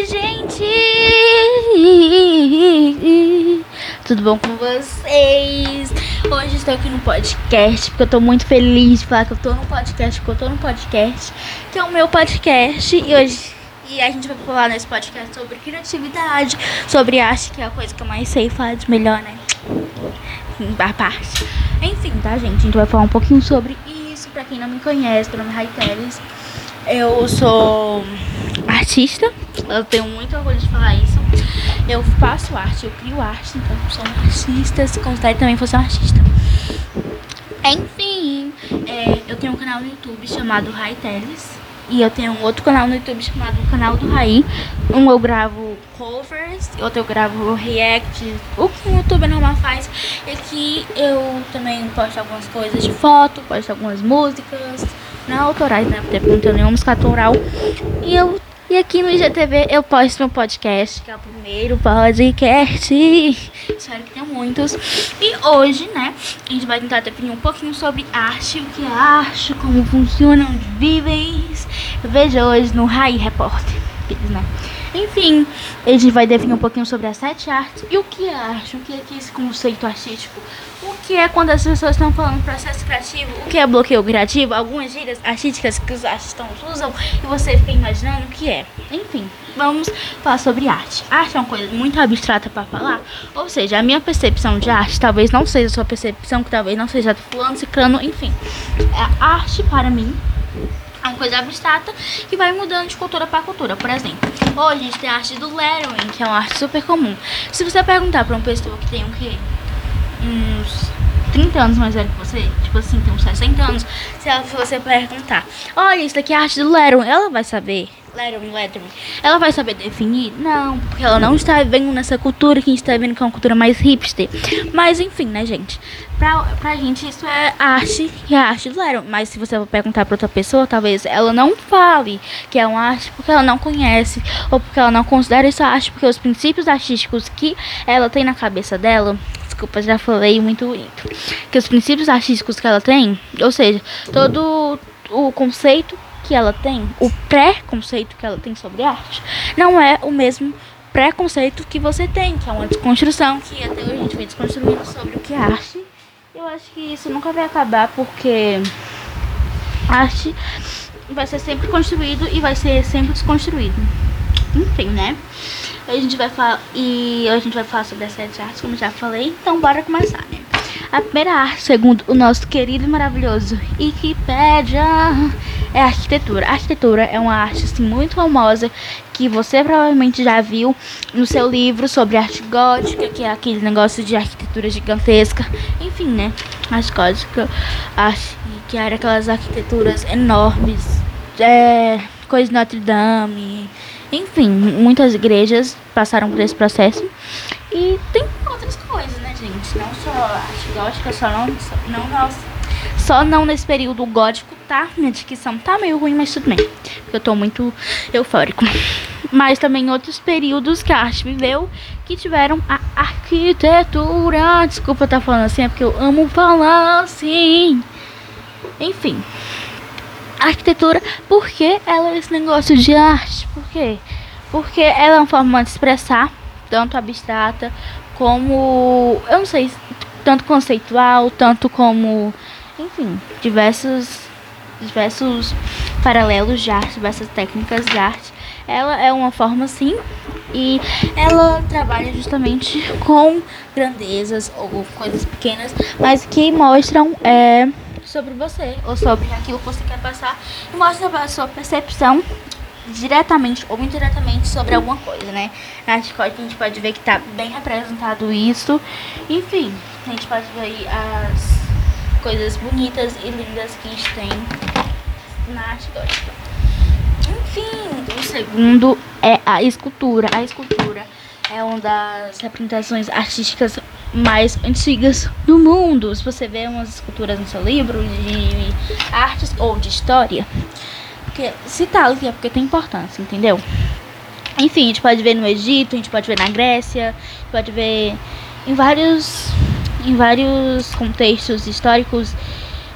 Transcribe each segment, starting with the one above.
Oi, gente! Tudo bom com vocês? Hoje estou aqui no podcast porque eu tô muito feliz de falar que eu tô no podcast, porque eu tô no podcast, que é o meu podcast. E hoje e a gente vai falar nesse podcast sobre criatividade, sobre arte, que é a coisa que eu mais sei falar de melhor, né? A parte. Enfim, tá, gente? A gente vai falar um pouquinho sobre isso. Pra quem não me conhece, meu nome é Raiteles. Eu sou artista. Eu tenho muito orgulho de falar isso. Eu faço arte, eu crio arte, então sou uma artista. Se considere também fosse um artista. Enfim, é, eu tenho um canal no YouTube chamado Raiteles. E eu tenho um outro canal no YouTube chamado Canal do Raí. Um eu gravo covers, outro eu gravo react, o que o YouTube normal faz. E aqui eu também posto algumas coisas de foto, posto algumas músicas, não autorais, né? Porque não tenho nenhuma música autoral. E eu e aqui no IGTV eu posto meu podcast, que é o primeiro podcast. Espero que tenha muitos. E hoje, né, a gente vai tentar definir um pouquinho sobre arte, o que é arte, como funciona, onde vivem. Veja hoje no Rai Repórter. Né? Enfim, gente vai definir um pouquinho sobre as sete artes e o que é arte, o que é esse conceito artístico, o que é quando as pessoas estão falando processo criativo, o que é bloqueio criativo, algumas gírias artísticas que os artistas usam e você fica imaginando o que é. Enfim, vamos falar sobre arte. Arte é uma coisa muito abstrata para falar, ou seja, a minha percepção de arte talvez não seja a sua percepção, que talvez não seja do fulano, ciclano, enfim. A arte para mim é uma coisa abstrata que vai mudando de cultura para cultura. Por exemplo, hoje a gente tem a arte do lettering, que é uma arte super comum. Se você perguntar para uma pessoa que tem o quê? Uns 30 anos mais velho que você, tipo assim, tem uns 60 anos, se, ela, se você perguntar, olha, isso aqui é a arte do lettering, ela vai saber Lettering, lettering. Ela vai saber definir? Não, porque ela não está vivendo nessa cultura que a gente está vivendo, que é uma cultura mais hipster. Mas enfim, né, gente? Pra, pra gente isso é arte e é arte do lettering. Mas se você perguntar pra outra pessoa, talvez ela não fale que é uma arte porque ela não conhece. Ou porque ela não considera isso arte, porque os princípios artísticos que ela tem na cabeça dela desculpa, já falei muito bonito. Que os princípios artísticos que ela tem, ou seja, todo o conceito que ela tem, o pré-conceito que ela tem sobre arte, não é o mesmo preconceito que você tem, que é uma desconstrução que até hoje a gente vem desconstruindo sobre o que é arte. Eu acho que isso nunca vai acabar porque arte vai ser sempre construído e vai ser sempre desconstruído. Enfim, né? A gente vai falar e a gente vai falar sobre as sete artes, como já falei. Então bora começar, né? A primeira arte, segundo o nosso querido e maravilhoso Wikipedia, é a arquitetura. A arquitetura é uma arte assim, muito famosa que você provavelmente já viu no seu livro sobre arte gótica, que é aquele negócio de arquitetura gigantesca. Enfim, né? Arte gótica, arte que era aquelas arquiteturas enormes, é, coisa de Notre Dame. Enfim, muitas igrejas passaram por esse processo. E tem outras coisas, né, gente? Não só arte gótica, só não, só, não, só não nesse período gótico, tá? Minha dicção tá meio ruim, mas tudo bem. Porque eu tô muito eufórico. Mas também outros períodos que a arte viveu que tiveram a arquitetura. Desculpa estar tá falando assim, é porque eu amo falar assim. Enfim. arquitetura, por que ela é esse negócio de arte? Por quê? Porque ela é uma forma de expressar tanto abstrata como, eu não sei, tanto conceitual, tanto como, enfim, diversos diversos paralelos de arte, diversas técnicas de arte. Ela é uma forma sim e ela trabalha justamente com grandezas ou coisas pequenas, mas que mostram é, sobre você ou sobre aquilo que você quer passar e mostra a sua percepção diretamente ou indiretamente sobre alguma coisa, né? Na Articode a gente pode ver que tá bem representado isso. Enfim, a gente pode ver as coisas bonitas e lindas que a gente tem gótica. Enfim, o segundo é a escultura. A escultura é uma das representações artísticas mais antigas do mundo. Se você vê umas esculturas no seu livro de artes ou de história, porque tá ali é porque tem importância, entendeu? Enfim, a gente pode ver no Egito, a gente pode ver na Grécia, pode ver em vários em vários contextos históricos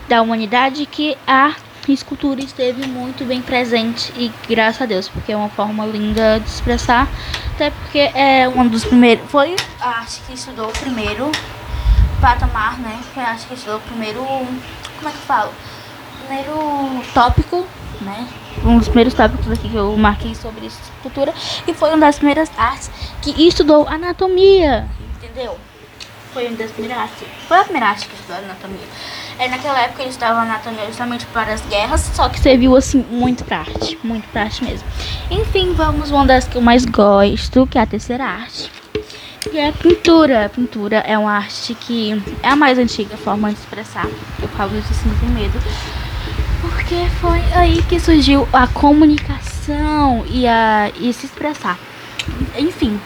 da humanidade que a escultura esteve muito bem presente e graças a Deus, porque é uma forma linda de expressar, até porque é um dos primeiros, foi a arte que estudou o primeiro patamar, né? Foi a arte que estudou o primeiro, como é que eu falo? Primeiro tópico, né? Um dos primeiros tópicos aqui que eu marquei sobre escultura e foi uma das primeiras artes que estudou anatomia, entendeu? Foi uma das primeiras artes, foi a primeira arte que estudou anatomia. É, naquela época eles estavam anatomia justamente para as guerras, só que serviu assim muito pra arte, muito pra arte mesmo. Enfim, vamos uma das que eu mais gosto, que é a terceira arte. Que é a pintura. A pintura é uma arte que é a mais antiga forma de expressar. Eu falo isso assim sem medo. Porque foi aí que surgiu a comunicação e, a, e se expressar. Enfim,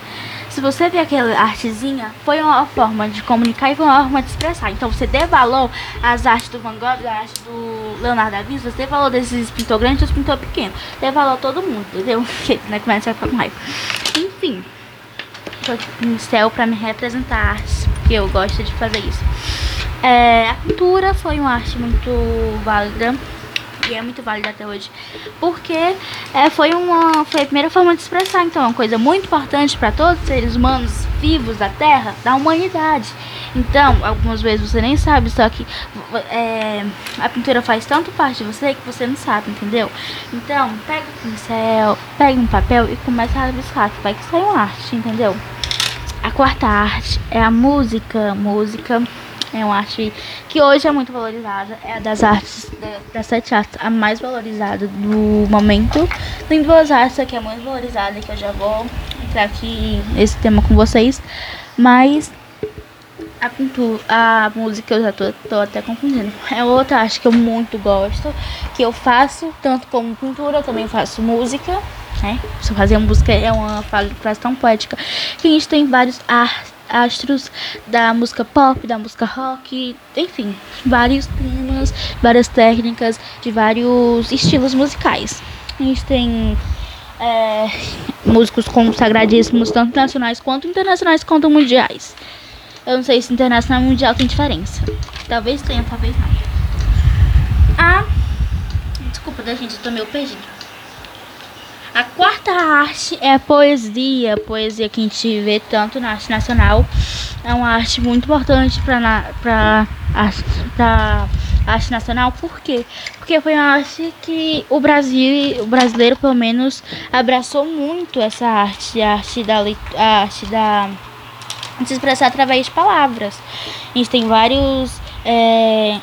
se você vê aquela artezinha, foi uma forma de comunicar e foi uma forma de expressar. Então você dê valor às artes do Van Gogh, às artes do Leonardo da Vinci, você dê valor desses pintor grandes e dos pintor pequenos. Dê valor a todo mundo, entendeu? Porque né, começa a ficar com raiva. Enfim, tô aqui no céu pra me representar a arte, porque eu gosto de fazer isso. É, a pintura foi uma arte muito válida e é muito válida até hoje, porque é, foi, uma, foi a primeira forma de expressar, então é uma coisa muito importante para todos os seres humanos vivos da Terra, da humanidade. Então, algumas vezes você nem sabe, só que é, a pintura faz tanto parte de você que você não sabe, entendeu? Então, pega o pincel, pega um papel e começa a rabiscar, que vai que sai uma arte, entendeu? A quarta arte é a música, música é uma arte que hoje é muito valorizada. É a das artes, das sete artes, a mais valorizada do momento. Tem duas artes que é muito valorizada, que eu já vou entrar aqui nesse tema com vocês. Mas a pintura, a música eu já tô, tô até confundindo. É outra arte que eu muito gosto, que eu faço, tanto como pintura, eu também faço música. Né? Se fazer música é uma frase tão poética que a gente tem vários artes astros da música pop, da música rock, enfim, vários temas, várias técnicas de vários estilos musicais. A gente tem é, músicos consagradíssimos, tanto nacionais quanto internacionais quanto mundiais. Eu não sei se internacional e mundial tem diferença. Talvez tenha, talvez não. Ah, desculpa da gente, eu tô meio perdido. A quarta arte é a poesia, a poesia que a gente vê tanto na arte nacional. É uma arte muito importante para a arte nacional. Por quê? Porque foi uma arte que o Brasil, o brasileiro pelo menos, abraçou muito essa arte, a arte da, a arte da se expressar através de palavras. A gente tem vários é,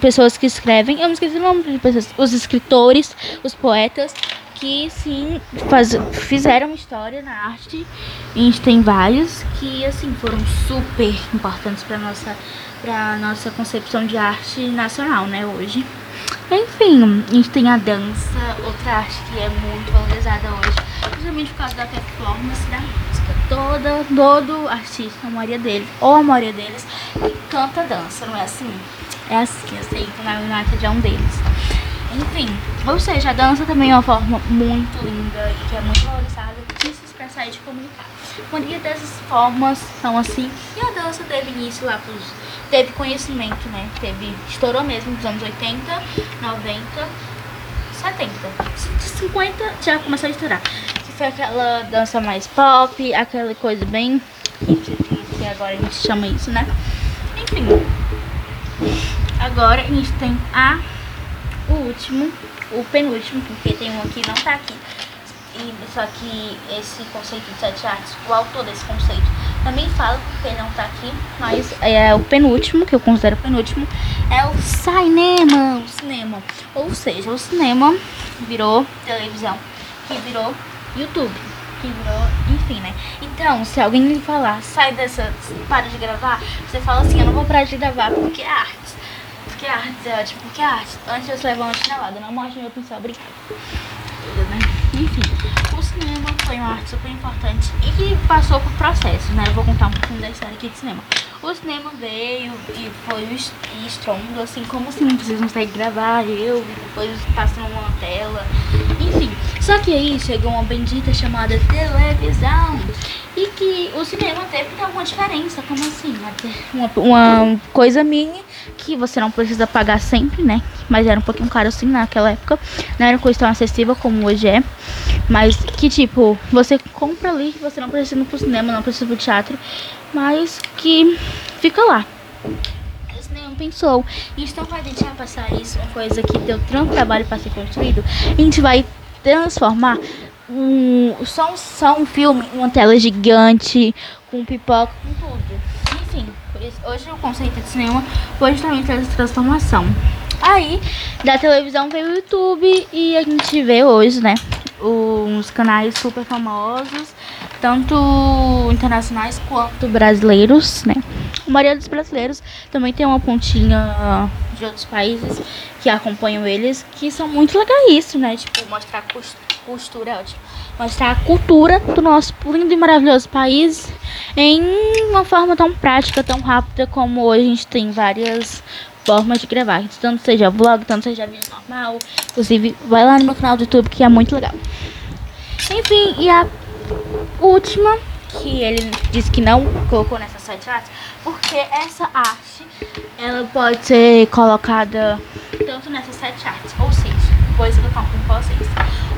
pessoas que escrevem, eu não esqueci o nome de pessoas, os escritores, os poetas que sim faz, fizeram história na arte. A gente tem vários que assim foram super importantes para nossa para nossa concepção de arte nacional, né, hoje. Enfim, a gente tem a dança, outra arte que é muito valorizada hoje, principalmente por causa da performance da música. Toda, todo artista, a maioria deles, ou a maioria deles, canta dança, não é assim? É assim, eu sei que na United é um deles. Enfim, ou seja, a dança também é uma forma muito linda e que é muito valorizada de se expressar e de comunicar. A maioria dessas formas são assim, e a dança teve início lá pros. teve conhecimento, né? Teve. estourou mesmo nos anos 80, 90, 70. 50 já começou a estourar. Que foi aquela dança mais pop, aquela coisa bem. que agora a gente chama isso, né? Enfim. Agora a gente tem a o último, o penúltimo, porque tem um aqui não tá aqui. E, só que esse conceito de sete artes, o autor desse conceito também fala, porque não tá aqui, mas é o penúltimo, que eu considero o penúltimo, é o cinema, o cinema. Ou seja, o cinema virou televisão, que virou YouTube, que virou, enfim, né? Então, se alguém lhe falar, sai dessa, para de gravar, você fala assim, eu não vou parar de gravar porque é arte porque a arte é ótimo, porque a arte. Antes eu levar uma chinelada, não mostre meu pincel, obrigada. Né? Enfim, o cinema foi uma arte super importante e que passou por processos, né? Eu vou contar um pouquinho da história aqui de cinema. O cinema veio e foi estrondo, assim, como assim, vocês não conseguem gravar, eu, depois passam uma tela, enfim. Só que aí chegou uma bendita chamada televisão e que o cinema teve que ter alguma diferença, como assim? Uma, uma coisa minha que você não precisa pagar sempre, né? Mas era um pouquinho caro assim naquela época. Não era coisa tão acessível como hoje é. Mas que tipo, você compra ali, você não precisa ir pro cinema, não precisa ir pro teatro. Mas que fica lá. Nenhum pensou. Então vai deixar passar isso, uma coisa que deu tanto trabalho para ser construído. A gente vai transformar um, só, um, só um filme, uma tela gigante, com pipoca, com tudo. Enfim, hoje o conceito de cinema foi justamente essa transformação. Aí, da televisão veio o YouTube e a gente vê hoje, né, uns canais super famosos, tanto internacionais quanto brasileiros, né. A maioria dos brasileiros também tem uma pontinha de outros países que acompanham eles, que são muito legais né, tipo, mostrar costura, é ótimo, mostrar a cultura do nosso lindo e maravilhoso país em uma forma tão prática, tão rápida como hoje a gente tem várias formas de gravar. Tanto seja vlog, tanto seja vídeo normal. Inclusive, vai lá no meu canal do YouTube que é muito legal. Enfim, e a última que ele disse que não colocou nessa site art, porque essa arte ela pode ser colocada tanto nessa site art, ou seja, conto com vocês.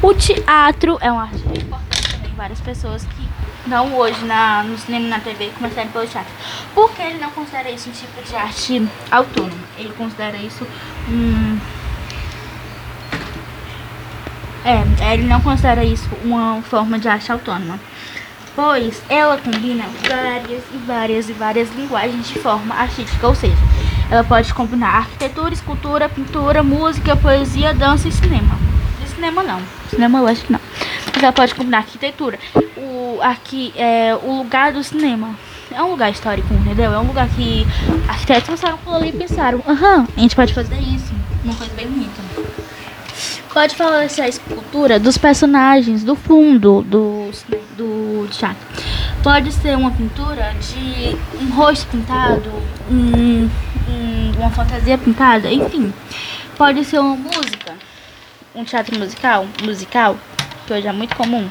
O teatro é uma arte importante também, várias pessoas que não hoje na, no cinema e na TV, começaram pelo teatro. Porque ele não considera isso um tipo de arte autônoma. Ele considera isso um. É, ele não considera isso uma forma de arte autônoma. Pois ela combina várias e várias e várias linguagens de forma artística, ou seja, ela pode combinar arquitetura, escultura, pintura, música, poesia, dança e cinema. E cinema não. Cinema acho que não. Mas ela pode combinar arquitetura, aqui é o lugar do cinema. É um lugar histórico, entendeu? É um lugar que arquitetos passaram por ali e pensaram, aham, a gente pode fazer isso. Uma coisa bem bonita. Pode falar essa escultura dos personagens, do fundo do, do teatro. Pode ser uma pintura de um rosto pintado, um, um, uma fantasia pintada, enfim. Pode ser uma música, um teatro musical, musical, que hoje é muito comum.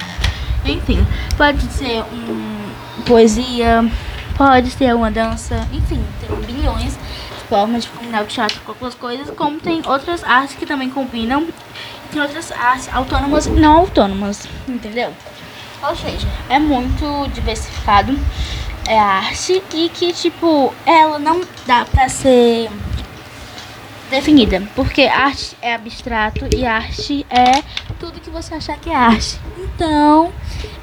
Enfim, pode ser um poesia, pode ser uma dança, enfim, tem bilhões de formas de combinar o teatro com outras coisas, como tem outras artes que também combinam, tem outras artes autônomas e não autônomas, entendeu? Ou seja, é muito diversificado é a arte e que, tipo, ela não dá pra ser definida, porque arte é abstrato e arte é tudo que você achar que é arte. Então,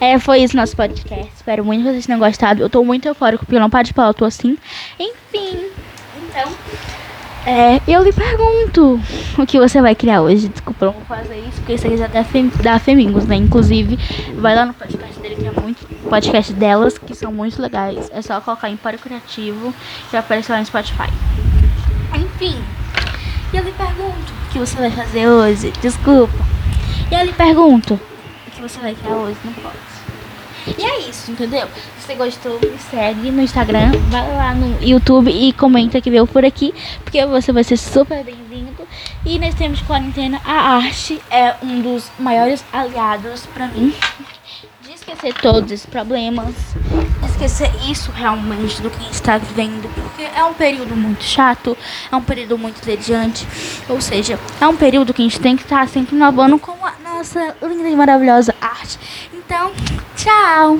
é, foi isso nosso podcast. Espero muito que vocês tenham gostado. Eu tô muito eufórico porque eu não paro de falar, eu tô assim. Enfim, então, é, eu lhe pergunto o que você vai criar hoje. Desculpa, eu não vou fazer isso porque isso aqui já dá, fem, dá Femingos, né? Inclusive, vai lá no podcast dele que é muito. Podcast delas, que são muito legais. É só colocar Empório Criativo que aparece lá no Spotify. Enfim. E eu lhe pergunto o que você vai fazer hoje. Desculpa. E eu lhe pergunto o que você vai criar hoje. Não pode. E é isso, entendeu? Se você gostou, me segue no Instagram, vai lá no YouTube e comenta que veio por aqui, porque você vai ser super bem-vindo. E nesse tempo de quarentena, a arte é um dos maiores aliados para mim esquecer todos esses problemas, esquecer isso realmente do que está vivendo, porque é um período muito chato, é um período muito entediante, ou seja, é um período que a gente tem que estar sempre inovando com a nossa linda e maravilhosa arte. Então, tchau!